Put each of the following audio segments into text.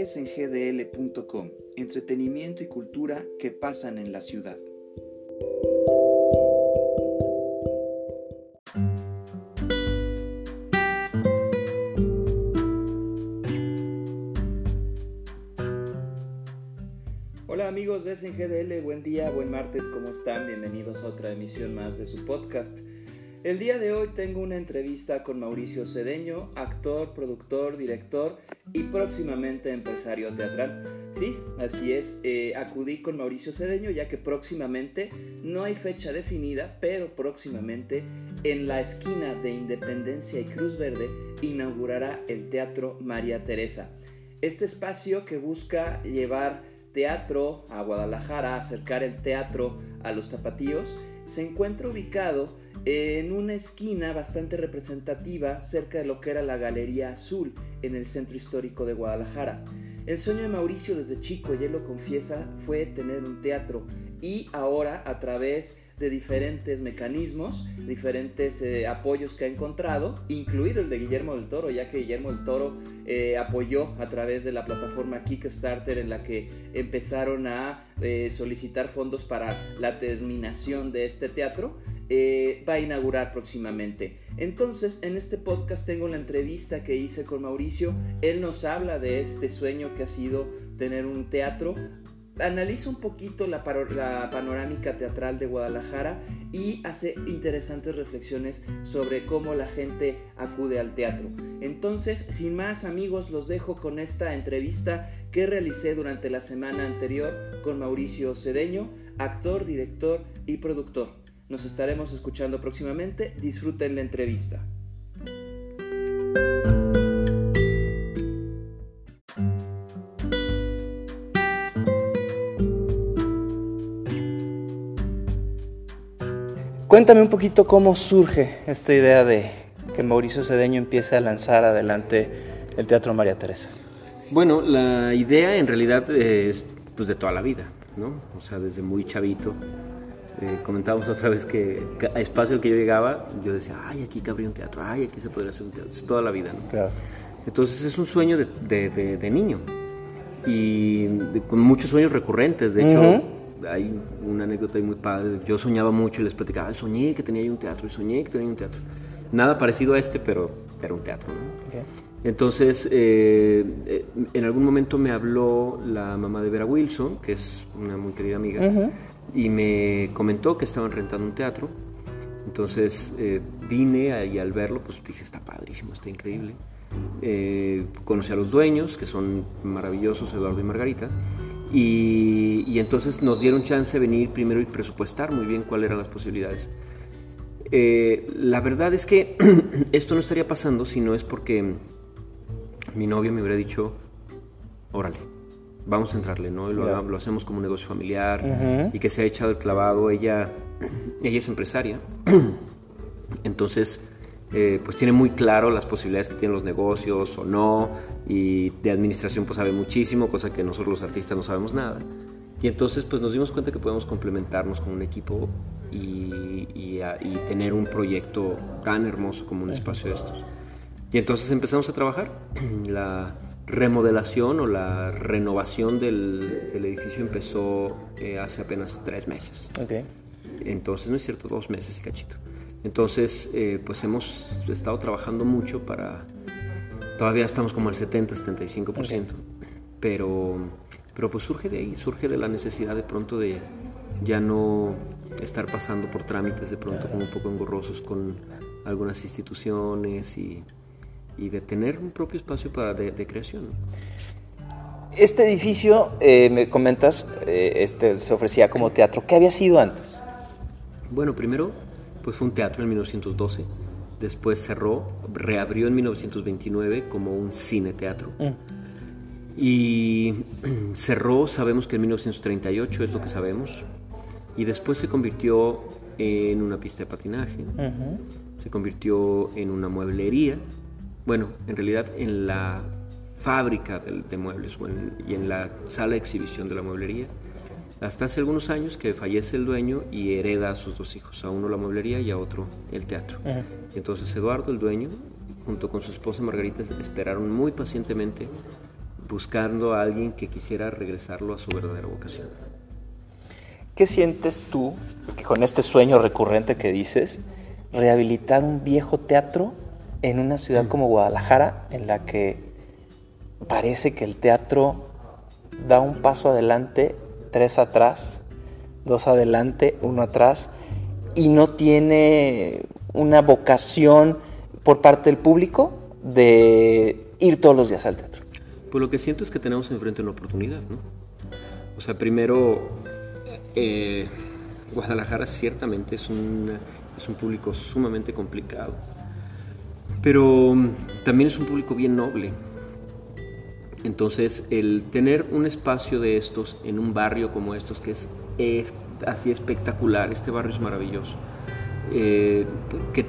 es entretenimiento y cultura que pasan en la ciudad. Hola amigos de SNGDL, buen día, buen martes, ¿cómo están? Bienvenidos a otra emisión más de su podcast. El día de hoy tengo una entrevista con Mauricio Cedeño, actor, productor, director y próximamente empresario teatral. Sí, así es, eh, acudí con Mauricio Cedeño ya que próximamente, no hay fecha definida, pero próximamente en la esquina de Independencia y Cruz Verde inaugurará el Teatro María Teresa. Este espacio que busca llevar teatro a Guadalajara, acercar el teatro a los tapatíos, se encuentra ubicado en una esquina bastante representativa cerca de lo que era la Galería Azul en el centro histórico de Guadalajara. El sueño de Mauricio desde chico, y él lo confiesa, fue tener un teatro y ahora a través de diferentes mecanismos, diferentes eh, apoyos que ha encontrado, incluido el de Guillermo del Toro, ya que Guillermo del Toro eh, apoyó a través de la plataforma Kickstarter en la que empezaron a eh, solicitar fondos para la terminación de este teatro. Eh, va a inaugurar próximamente. Entonces, en este podcast tengo una entrevista que hice con Mauricio. Él nos habla de este sueño que ha sido tener un teatro. Analiza un poquito la, la panorámica teatral de Guadalajara y hace interesantes reflexiones sobre cómo la gente acude al teatro. Entonces, sin más amigos, los dejo con esta entrevista que realicé durante la semana anterior con Mauricio Cedeño, actor, director y productor. Nos estaremos escuchando próximamente. Disfruten la entrevista. Cuéntame un poquito cómo surge esta idea de que Mauricio Cedeño empiece a lanzar adelante el Teatro María Teresa. Bueno, la idea en realidad es pues de toda la vida, ¿no? O sea, desde muy chavito eh, comentábamos otra vez que, a espacio al que yo llegaba, yo decía, ay, aquí cabría un teatro, ay, aquí se podría hacer un teatro, es toda la vida, ¿no? Claro. Entonces es un sueño de, de, niño y con muchos sueños recurrentes, de hecho, hay una anécdota muy padre, yo soñaba mucho y les platicaba, soñé que tenía un teatro y soñé que tenía un teatro. Nada parecido a este, pero era un teatro, ¿no? Entonces, eh, eh, en algún momento me habló la mamá de Vera Wilson, que es una muy querida amiga, y me comentó que estaban rentando un teatro. Entonces eh, vine y al verlo, pues dije, está padrísimo, está increíble. Eh, conocí a los dueños, que son maravillosos, Eduardo y Margarita, y, entonces nos dieron chance de venir primero y presupuestar muy bien cuáles eran las posibilidades. Eh, la verdad es que esto no estaría pasando si no es porque mi novia me hubiera dicho, órale, vamos a entrarle, ¿no? Lo, lo hacemos como un negocio familiar y que se ha echado el clavado. Ella, ella es empresaria, entonces, eh, pues tiene muy claro las posibilidades que tienen los negocios o no, y de administración pues sabe muchísimo, cosa que nosotros los artistas no sabemos nada. Y entonces pues nos dimos cuenta que podemos complementarnos con un equipo y, y, y tener un proyecto tan hermoso como un espacio de estos. Y entonces empezamos a trabajar. La, remodelación o la renovación del, edificio empezó eh, hace apenas tres meses. Okay. Entonces, no es cierto, dos meses y cachito. Entonces, eh, pues hemos estado trabajando mucho para... Todavía estamos como al 70, 75%, pero, pero pues surge de ahí, surge de la necesidad de pronto de ya no estar pasando por trámites de pronto como un poco engorrosos con algunas instituciones y y de tener un propio espacio para de, creación. Este edificio, eh, me comentas, eh, este, se ofrecía como teatro. ¿Qué había sido antes? Bueno, primero pues fue un teatro en 1912. Después cerró, reabrió en 1929 como un cine teatro. Mm. Y cerró, sabemos que en 1938 es lo que sabemos. Y después se convirtió en una pista de patinaje. Se convirtió en una mueblería bueno, en realidad en la fábrica de, muebles y en la sala de exhibición de la mueblería, hasta hace algunos años que fallece el dueño y hereda a sus dos hijos, a uno la mueblería y a otro el teatro. Entonces Eduardo, el dueño, junto con su esposa Margarita, esperaron muy pacientemente buscando a alguien que quisiera regresarlo a su verdadera vocación. ¿Qué sientes tú con este sueño recurrente que dices, rehabilitar un viejo teatro en una ciudad mm. como Guadalajara, en la que parece que el teatro da un paso adelante, tres atrás, dos adelante, uno atrás, y no tiene una vocación por parte del público de ir todos los días al teatro? Pues lo que siento es que tenemos enfrente una oportunidad, ¿no? O sea, primero, eh, Guadalajara ciertamente es un, es un público sumamente complicado, pero mm, también es un público bien noble. Entonces, el tener un espacio de estos en un barrio como estos, que es, es así espectacular, este barrio es maravilloso, eh, que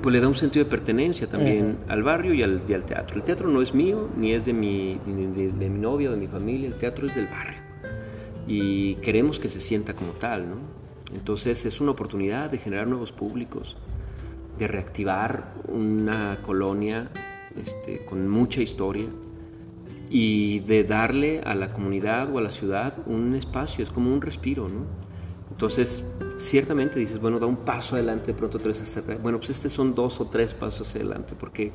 pues le da un sentido de pertenencia también al barrio y al, teatro. El teatro no es mío, ni es de mi, de, de mi novia, de mi familia, el teatro es del barrio. Y queremos que se sienta como tal, ¿no? Entonces es una oportunidad de generar nuevos públicos, de reactivar una colonia este, con mucha historia y de darle a la comunidad o a la ciudad un espacio, es como un respiro, ¿no? Entonces, ciertamente dices, bueno, da un paso adelante, de pronto tres hacia atrás. Bueno, pues este son dos o tres pasos hacia adelante, porque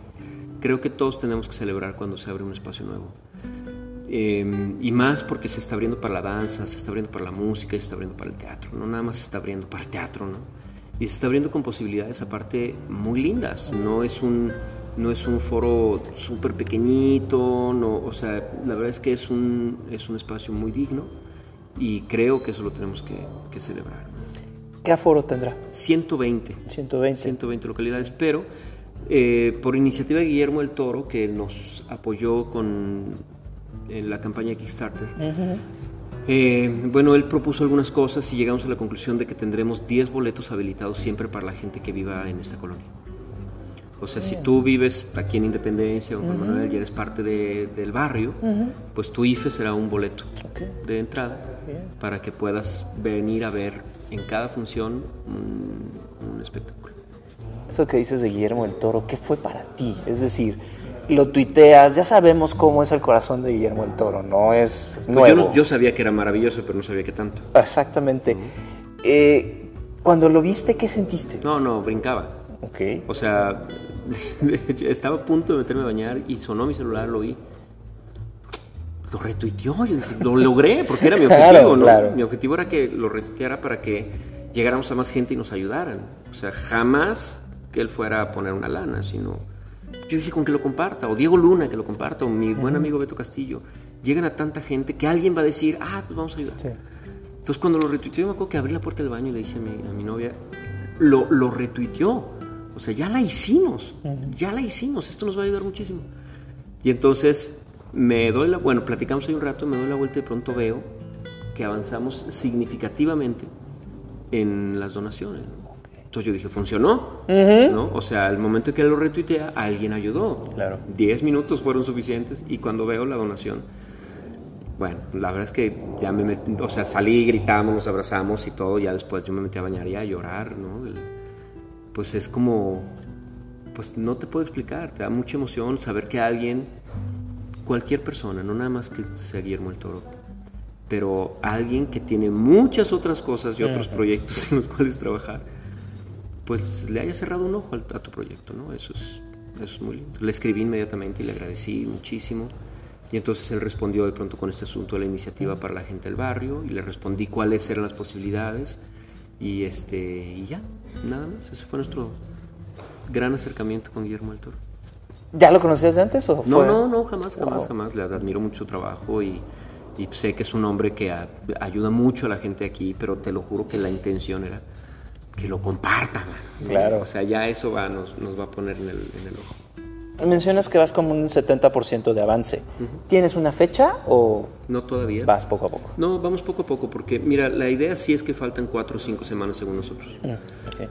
creo que todos tenemos que celebrar cuando se abre un espacio nuevo. Em, y más porque se está abriendo para la danza, se está abriendo para la música, se está abriendo para el teatro. No nada más se está abriendo para el teatro, ¿no? Y se está abriendo con posibilidades aparte muy lindas. No es un, no es un foro súper pequeñito, no, o sea, la verdad es que es un, es un espacio muy digno y creo que eso lo tenemos que, que celebrar. ¿Qué aforo tendrá? 120. 120. 120 localidades, pero eh, por iniciativa de Guillermo del Toro, que nos apoyó con en la campaña de Kickstarter, eh, bueno, él propuso algunas cosas y llegamos a la conclusión de que tendremos 10 boletos habilitados siempre para la gente que viva en esta colonia. O sea, si tú vives aquí en Independencia o en Manuel y eres parte del barrio, pues tu IFE será un boleto de entrada para que puedas venir a ver en cada función un, espectáculo. Eso que dices de Guillermo del Toro, ¿qué fue para ti? Es decir, lo tuiteas, ya sabemos cómo es el corazón de Guillermo del Toro, no es pues nuevo. Yo, sabía que era maravilloso, pero no sabía que tanto. Exactamente. Eh, cuando lo viste, ¿qué sentiste? No, no, brincaba. Ok. O sea, estaba a punto de meterme a bañar y sonó mi celular, lo vi. Lo retuiteó, lo logré, porque era mi objetivo, ¿no? Mi objetivo era que lo retuiteara para que llegáramos a más gente y nos ayudaran. O sea, jamás que él fuera a poner una lana, sino yo dije con que lo comparta, o Diego Luna que lo comparta, o mi buen amigo Beto Castillo. Llegan a tanta gente que alguien va a decir, ah, pues vamos a ayudar. Entonces cuando lo retuiteó, me acuerdo que abrí la puerta del baño y le dije a mi, a mi novia, lo, lo retuiteó. O sea, ya la hicimos, ya la hicimos, esto nos va a ayudar muchísimo. Y entonces me doy la, bueno, platicamos ahí un rato, me doy la vuelta y de pronto veo que avanzamos significativamente en las donaciones. Entonces yo dije, funcionó, ¿no? O sea, al momento que lo retuitea, alguien ayudó. Claro. Diez minutos fueron suficientes y cuando veo la donación, bueno, la verdad es que ya me metí, o sea, salí, gritamos, nos abrazamos y todo, ya después yo me metí a bañar y a llorar, ¿no? pues es como, pues no te puedo explicar, te da mucha emoción saber que alguien, cualquier persona, no nada más que sea Guillermo el Toro, pero alguien que tiene muchas otras cosas y otros proyectos en los cuales trabajar, pues le haya cerrado un ojo a, tu proyecto, ¿no? Eso es, eso es muy lindo. Le escribí inmediatamente y le agradecí muchísimo. Y entonces él respondió de pronto con este asunto de la iniciativa para la gente del barrio y le respondí cuáles eran las posibilidades y, este, y ya, nada más. Ese fue nuestro gran acercamiento con Guillermo del Toro. ¿Ya lo conocías de antes o No, no, no, jamás, jamás, jamás. Le admiro mucho su trabajo y, y sé que es un hombre que ayuda mucho a la gente aquí, pero te lo juro que la intención era que lo compartan. Claro. O sea, ya eso va, nos, nos va a poner en el, en el ojo. Mencionas que vas como un 70% de avance. ¿Tienes una fecha o...? No todavía. Vas poco a poco. No, vamos poco a poco, porque mira, la idea sí es que faltan cuatro o cinco semanas según nosotros. Mm,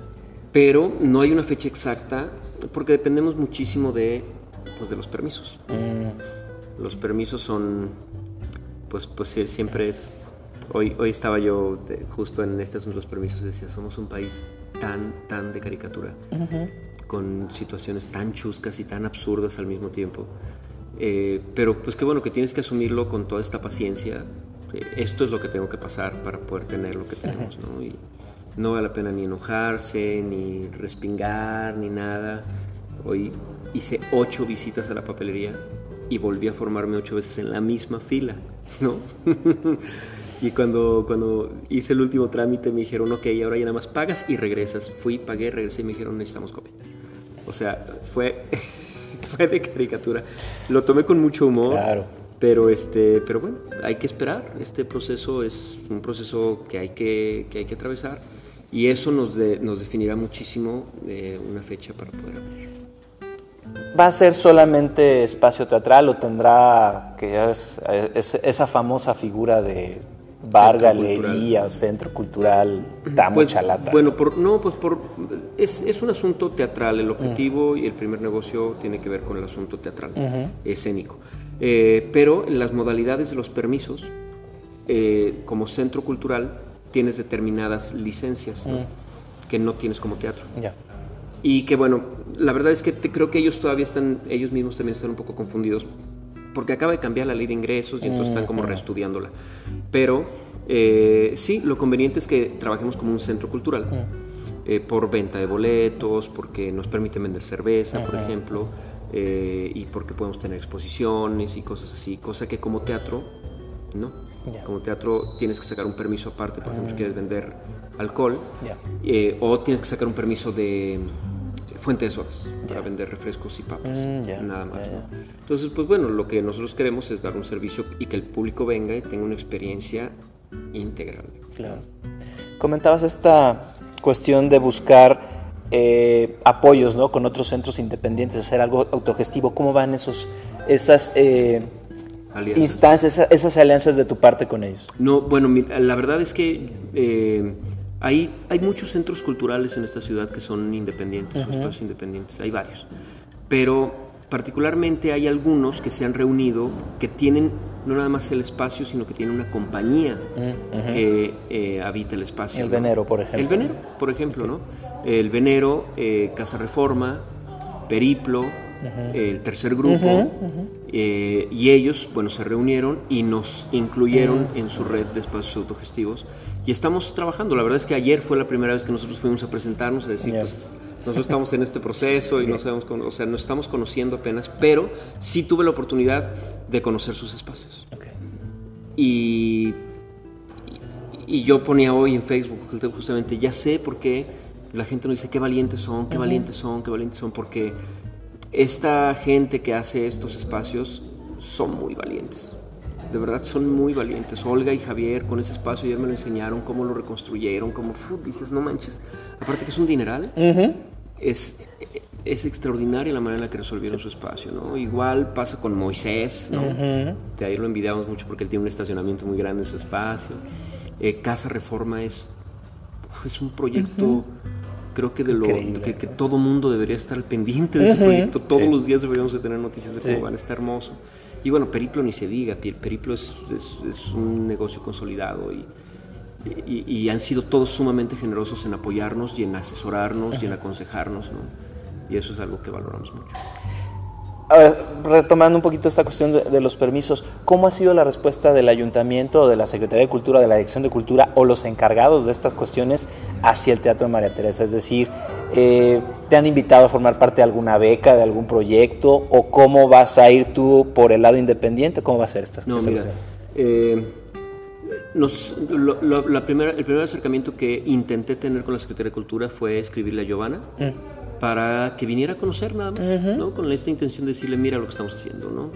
Pero no hay una fecha exacta, porque dependemos muchísimo de, pues, de los permisos. Mm. Los permisos son, pues, pues siempre es... Hoy, hoy estaba yo justo en este asunto de los permisos, decía, somos un país tan, tan de caricatura con situaciones tan chuscas y tan absurdas al mismo tiempo Eh, pero pues qué bueno que tienes que asumirlo con toda esta paciencia. Eh, esto es lo que tengo que pasar para poder tener lo que tenemos, ¿no? Y no vale la pena ni enojarse, ni respingar, ni nada. Hoy hice ocho visitas a la papelería y volví a formarme ocho veces en la misma fila, ¿no? y cuando, cuando hice el último trámite me dijeron, ok, ahora ya nada más pagas y regresas. Fui, pagué, regresé y me dijeron, necesitamos copia. O sea, fue, fue de caricatura. Lo tomé con mucho humor. Claro. Pero, este, pero bueno, hay que esperar. Este proceso es un proceso que hay que, que, hay que atravesar y eso nos, de, nos definirá muchísimo eh, una fecha para poder abrir. ¿Va a ser solamente espacio teatral o tendrá que es, es, esa famosa figura de bar, galería, centro cultural, Tamo pues, Chalata? Bueno, por, no, pues por, es, es, un asunto teatral. El objetivo y el primer negocio tiene que ver con el asunto teatral, uh -huh. escénico. Eh, pero en las modalidades de los permisos, eh, como centro cultural, tienes determinadas licencias ¿no? que no tienes como teatro. Y que bueno, la verdad es que te, creo que ellos todavía están, ellos mismos también están un poco confundidos, porque acaba de cambiar la ley de ingresos y entonces están como reestudiándola. Pero eh, sí, lo conveniente es que trabajemos como un centro cultural, eh, por venta de boletos, porque nos permite vender cerveza, por ejemplo, eh, y porque podemos tener exposiciones y cosas así, cosa que como teatro, no. Como teatro tienes que sacar un permiso aparte, por ejemplo, si quieres vender alcohol, eh, o tienes que sacar un permiso de fuente de sodas para Ya. vender refrescos y papas, Mm, ya, nada más. ya, ¿no? Entonces, pues bueno, lo que nosotros queremos es dar un servicio y que el público venga y tenga una experiencia integral. Claro. Comentabas esta cuestión de buscar eh, apoyos ¿no? con otros centros independientes, hacer algo autogestivo. ¿Cómo van esos, esas eh, Alianzas. instancias, esa- esas alianzas de tu parte con ellos? No, bueno, la verdad es que eh, hay, hay muchos centros culturales en esta ciudad que son independientes, o espacios independientes, hay varios. Pero particularmente hay algunos que se han reunido que tienen no nada más el espacio, sino que tienen una compañía que eh, habita el espacio. El ¿no? Venero, por ejemplo. El Venero, por ejemplo, ¿no? El Venero, eh, Casa Reforma, Periplo, el tercer grupo, eh, y ellos, bueno, se reunieron y nos incluyeron en su red de espacios autogestivos y estamos trabajando. La verdad es que ayer fue la primera vez que nosotros fuimos a presentarnos, a decir, Ya. pues nosotros estamos en este proceso y no sabemos, o sea, nos estamos conociendo apenas, pero sí tuve la oportunidad de conocer sus espacios. Ok. Y, y- y yo ponía hoy en Facebook justamente, ya sé por qué la gente nos dice qué valientes son, qué valientes son, qué valientes son, porque esta gente que hace estos espacios son muy valientes. De verdad son muy valientes. Olga y Javier con ese espacio ya me lo enseñaron, cómo lo reconstruyeron, cómo dices, no manches. Aparte que es un dineral, es, es extraordinaria la manera en la que resolvieron su espacio, ¿no? Igual pasa con Moisés, ¿no? De ahí lo envidiamos mucho porque él tiene un estacionamiento muy grande en su espacio. Eh, Casa Reforma es, es un proyecto, creo que de lo que, que todo mundo debería estar al pendiente de ese proyecto. Todos Sí. los días deberíamos de tener noticias de cómo Sí. van, está hermoso. Y bueno, Periplo ni se diga, Periplo es, es- es un negocio consolidado y, y, y han sido todos sumamente generosos en apoyarnos y en asesorarnos y en aconsejarnos, ¿no? Y eso es algo que valoramos mucho. Ahora, retomando un poquito esta cuestión de, de los permisos, ¿cómo ha sido la respuesta del ayuntamiento, de la Secretaría de Cultura, de la Dirección de Cultura o los encargados de estas cuestiones hacia el Teatro de María Teresa? Es decir, eh, ¿te han invitado a formar parte de alguna beca, de algún proyecto? ¿O cómo vas a ir tú por el lado independiente? ¿Cómo va a ser esta, No, esta mira, eh, nos- lo- lo- la primera, el primer acercamiento que intenté tener con la Secretaría de Cultura fue escribirle a Giovanna para que viniera a conocer nada más, ¿no? Con esta intención de decirle, mira lo que estamos haciendo, ¿no?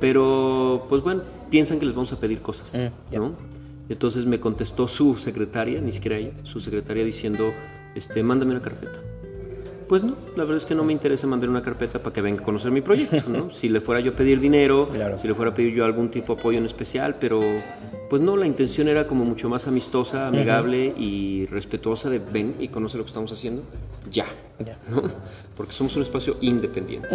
Pero, pues bueno, piensan que les vamos a pedir cosas, ¿no? Entonces me contestó su secretaria, ni siquiera ella, su secretaria diciendo, este, mándame una carpeta. Pues no, la verdad es que no me interesa mandar una carpeta para que venga a conocer mi proyecto, ¿no? Si le fuera yo a pedir dinero, Claro. si le fuera a pedir yo algún tipo de apoyo en especial, pero pues no, la intención era como mucho más amistosa, amigable y respetuosa de ven y conoce lo que estamos haciendo, ya. Porque somos un espacio independiente.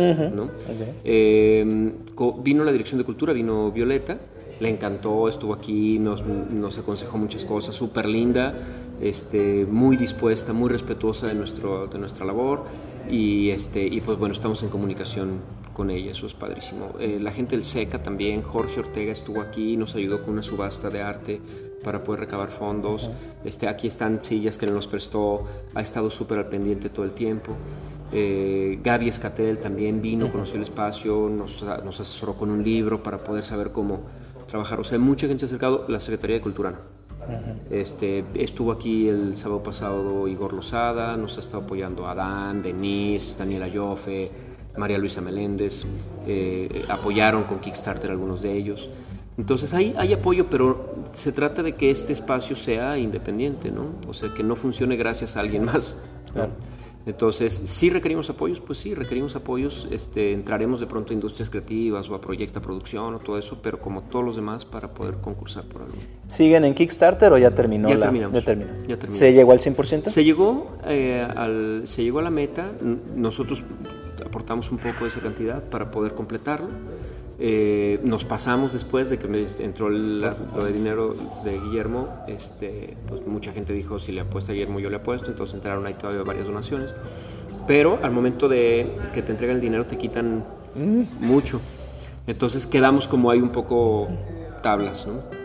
Eh, co- vino la Dirección de Cultura, vino Violeta, le encantó, estuvo aquí, nos, nos aconsejó muchas cosas, súper linda, este, muy dispuesta, muy respetuosa de, nuestro, de nuestra labor y, este, y pues bueno, estamos en comunicación con ella, eso es padrísimo. Eh, la gente del SECA también, Jorge Ortega estuvo aquí, nos ayudó con una subasta de arte para poder recabar fondos. este, aquí están sillas que nos prestó, ha estado súper al pendiente todo el tiempo. Eh, Gaby Escatel también vino, conoció el espacio, nos, nos, asesoró con un libro para poder saber cómo trabajar. O sea, mucha gente se ha acercado, la Secretaría de Cultura. Este, estuvo aquí el sábado pasado Igor Lozada, nos ha estado apoyando Adán, Denise, Daniela Joffe, María Luisa Meléndez, eh, apoyaron con Kickstarter algunos de ellos. Entonces hay, hay apoyo, pero se trata de que este espacio sea independiente, ¿no? O sea, que no funcione gracias a alguien más. Entonces, si requerimos apoyos, pues sí, requerimos apoyos, este, entraremos de pronto a industrias creativas o a proyecta producción o todo eso, pero como todos los demás para poder concursar por algo. ¿Siguen en Kickstarter o ya terminó? Ya la, terminamos. Ya, terminó. ¿Se llegó al 100%? Se llegó, eh, al, se llegó a la meta, nosotros aportamos un poco de esa cantidad para poder completarlo. Eh, nos pasamos después de que me entró el, lo de dinero de Guillermo, este, pues mucha gente dijo si le apuesta a Guillermo yo le apuesto, entonces entraron ahí todavía varias donaciones, pero al momento de que te entregan el dinero te quitan mucho, entonces quedamos como ahí un poco tablas, ¿no?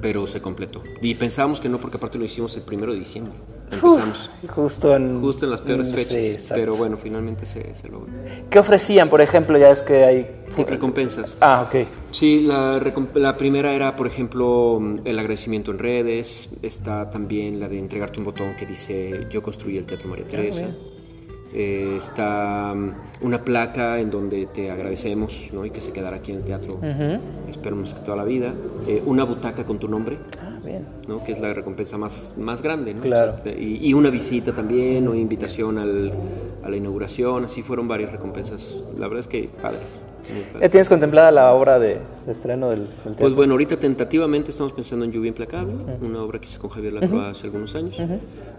pero se completó. Y pensábamos que no, porque aparte lo hicimos el primero de diciembre. Empezamos. justo, en, justo en las peores fechas. pero bueno, finalmente se, se, logró. ¿Qué ofrecían, por ejemplo? Ya es que hay. Recompensas. Ah, ok. Sí, la, la, primera era, por ejemplo, el agradecimiento en redes. Está también la de entregarte un botón que dice Yo construí el Teatro María ah, Teresa. Eh, está um, una placa en donde te agradecemos ¿no? y que se quedará aquí en el teatro, esperamos que toda la vida. Eh, una butaca con tu nombre, ¿no? que es la recompensa más, más grande. ¿no? Claro. y, y, una visita también, o invitación al, a la inauguración, así fueron varias recompensas. La verdad es que padres. ¿Ya tienes contemplada la obra de, estreno del, teatro? Pues bueno, ahorita tentativamente estamos pensando en Lluvia Implacable, una obra que hice con Javier Lacroix hace algunos años.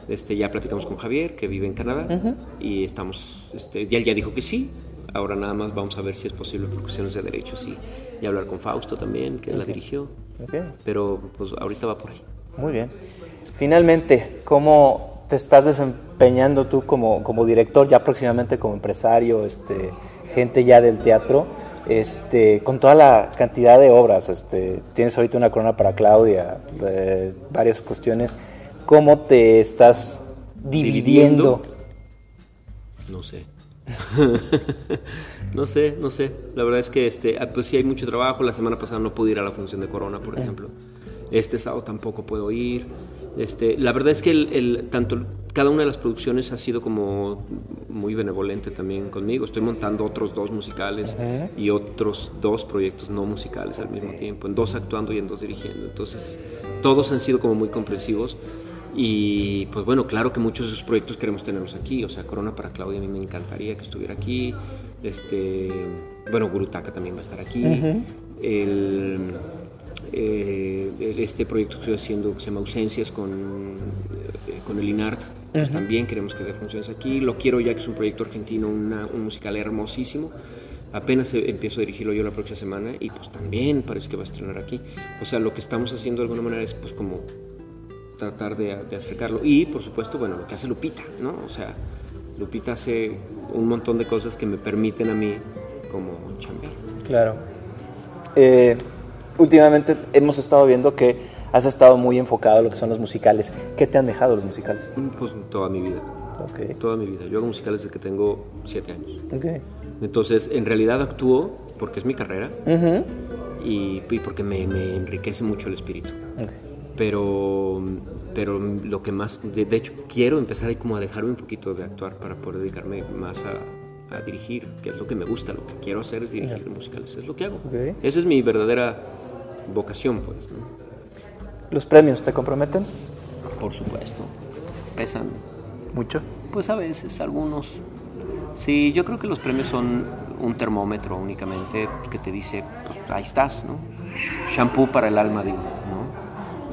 este, ya platicamos con Javier, que vive en Canadá, y estamos, este, ya él ya dijo que sí. Ahora nada más vamos a ver si es posible por cuestiones de derechos y, y hablar con Fausto también, que la dirigió. Pero pues ahorita va por ahí. Muy bien. Finalmente, ¿cómo te estás desempeñando tú como, como director, ya próximamente como empresario, este, gente ya del teatro, este, con toda la cantidad de obras. Este, tienes ahorita una corona para Claudia, varias cuestiones. ¿Cómo te estás dividiendo? No sé. no sé, no sé. La verdad es que este, ah, pues sí hay mucho trabajo. La semana pasada no pude ir a la función de Corona, por ejemplo. Este sábado tampoco puedo ir. Este, la verdad es que el, tanto cada una de las producciones ha sido como muy benevolente también conmigo. Estoy montando otros dos musicales y otros dos proyectos no musicales al mismo tiempo, en dos actuando y en dos dirigiendo. Entonces, todos han sido como muy comprensivos. Y pues bueno, claro que muchos de esos proyectos queremos tenerlos aquí. O sea, Corona para Claudia a mí me encantaría que estuviera aquí. Este, bueno, Gurutaka también va a estar aquí. El eh, este proyecto que estoy haciendo que se llama Ausencias con, eh, con el INART, pues también queremos que dé funciones aquí. Lo quiero ya que es un proyecto argentino, un musical hermosísimo. Apenas empiezo a dirigirlo yo la próxima semana y pues también parece que va a estrenar aquí. O sea, lo que estamos haciendo de alguna manera es pues como tratar de, de acercarlo. Y por supuesto, bueno, lo que hace Lupita, ¿no? O sea, Lupita hace un montón de cosas que me permiten a mí como chambear. Claro. Eh, últimamente hemos estado viendo que has estado muy enfocado en lo que son los musicales. ¿Qué te han dejado los musicales? Mm, pues toda mi vida. Okay. Toda mi vida. Yo hago musicales desde que tengo siete años. Okay. Entonces, en realidad actúo porque es mi carrera y, porque me, enriquece mucho el espíritu. Pero, pero lo que más, de, hecho, quiero empezar ahí como a dejarme un poquito de actuar para poder dedicarme más a, a dirigir, que es lo que me gusta, lo que quiero hacer es dirigir musicales, es lo que hago. Esa es mi verdadera vocación, pues. ¿Los premios te comprometen? Por supuesto. Pesan. ¿Mucho? Pues a veces, algunos. Sí, yo creo que los premios son un termómetro únicamente que te dice, pues ahí estás, ¿no? Shampoo para el alma, digo,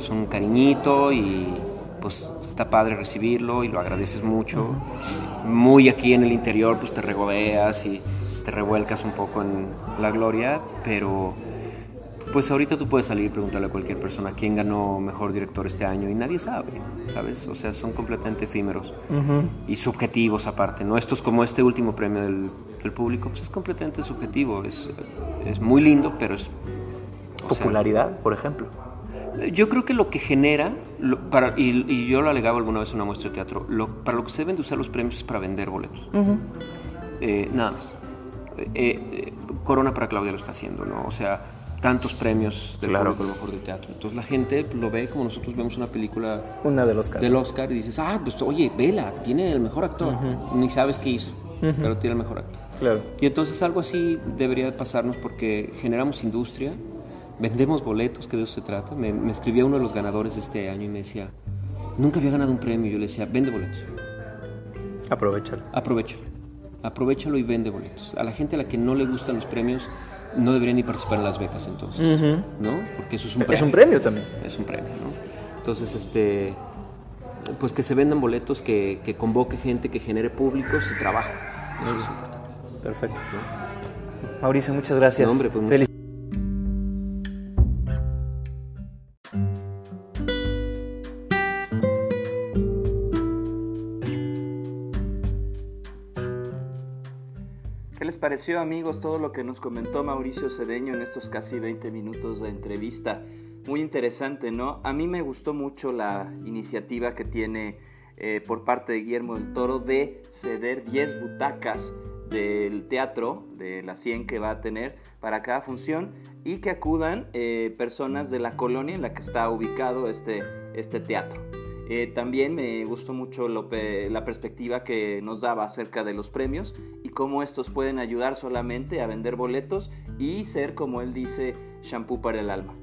Es un cariñito y pues está padre recibirlo y lo agradeces mucho. Muy aquí en el interior, pues te regodeas y te revuelcas un poco en la gloria, pero pues ahorita tú puedes salir y preguntarle a cualquier persona quién ganó mejor director este año y nadie sabe, ¿sabes? O sea, son completamente efímeros y subjetivos aparte, ¿no? Estos como este último premio del el público, pues es completamente subjetivo. Es, es muy lindo, pero es... Popularidad, por ejemplo. Yo creo que lo que genera, para, y, yo lo alegaba alguna vez en una muestra de teatro, lo, para lo que se deben de usar los premios es para vender boletos. Eh, nada más. Eh, eh, Corona para Claudia lo está haciendo, ¿no? O sea, tantos premios del claro. público mejor de teatro. Entonces la gente lo ve como nosotros vemos una película una del Oscar. Del Oscar y dices, ah, pues oye, vela, tiene el mejor actor. Ni sabes qué hizo, pero tiene el mejor actor. Claro. Y entonces algo así debería pasarnos porque generamos industria, vendemos boletos, que de eso se trata. Me, me escribía uno de los ganadores de este año y me decía, nunca había ganado un premio. Yo le decía, vende boletos. Aprovechalo. Aprovechalo. Aprovechalo y vende boletos. A la gente a la que no le gustan los premios, no deberían ni participar en las becas entonces, ¿no? Porque eso es un premio. Es un premio también. Es un premio, ¿no? Entonces, este, pues que se vendan boletos, que, que convoque gente, que genere públicos y trabajo. Eso es importante. Perfecto. Mauricio, muchas gracias. hombre, pues Feliz amigos todo lo que nos comentó Mauricio Cedeño en estos casi 20 minutos de entrevista? Muy interesante, ¿no? A mí me gustó mucho la iniciativa que tiene eh, por parte de Guillermo del Toro de ceder 10 butacas del teatro, de la 100 que va a tener para cada función y que acudan eh, personas de la colonia en la que está ubicado este, este teatro. Eh, también me gustó mucho la perspectiva que nos daba acerca de los premios y cómo estos pueden ayudar solamente a vender boletos y ser, como él dice, shampoo para el alma.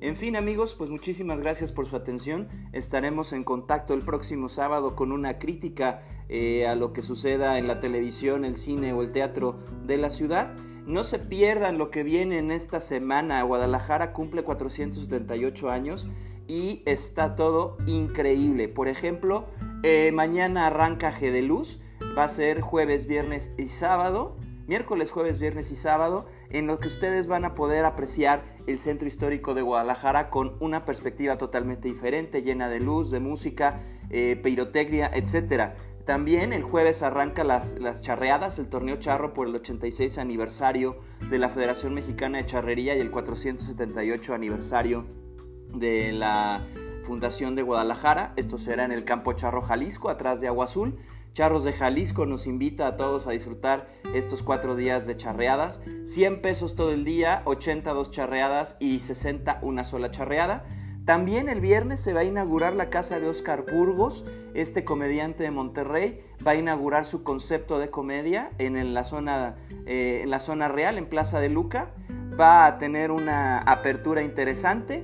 En fin amigos, pues muchísimas gracias por su atención. Estaremos en contacto el próximo sábado con una crítica eh, a lo que suceda en la televisión, el cine o el teatro de la ciudad. No se pierdan lo que viene en esta semana. Guadalajara cumple 478 años y está todo increíble. Por ejemplo, eh, mañana arranca G de Luz, va a ser jueves, viernes y sábado, miércoles, jueves, viernes y sábado, en lo que ustedes van a poder apreciar el centro histórico de Guadalajara con una perspectiva totalmente diferente, llena de luz, de música, eh, pirotecnia, etc. También el jueves arranca las, las, charreadas, el torneo charro por el 86 aniversario de la Federación Mexicana de Charrería y el 478 aniversario de la Fundación de Guadalajara. Esto será en el campo Charro Jalisco, atrás de Agua Azul. Charros de Jalisco nos invita a todos a disfrutar estos cuatro días de charreadas. 100 pesos todo el día, 80 dos charreadas y 60 una sola charreada. También el viernes se va a inaugurar la casa de Oscar Burgos, este comediante de Monterrey. Va a inaugurar su concepto de comedia en, la, zona, eh, en la zona real, en Plaza de Luca. Va a tener una apertura interesante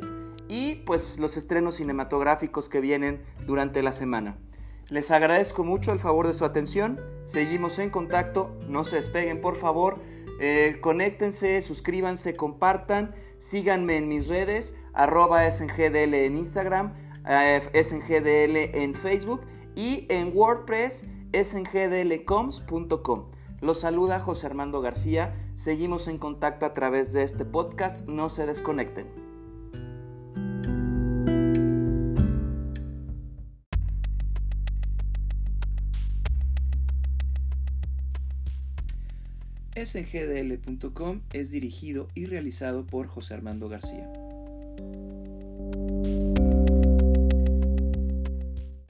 y pues los estrenos cinematográficos que vienen durante la semana. Les agradezco mucho el favor de su atención, seguimos en contacto, no se despeguen por favor, eh, conéctense, suscríbanse, compartan, síganme en mis redes, arroba SNGDL en Instagram, eh, SNGDL en Facebook y en WordPress sngdlcoms.com. Los saluda José Armando García, seguimos en contacto a través de este podcast, no se desconecten. sgdl.com es dirigido y realizado por José Armando García.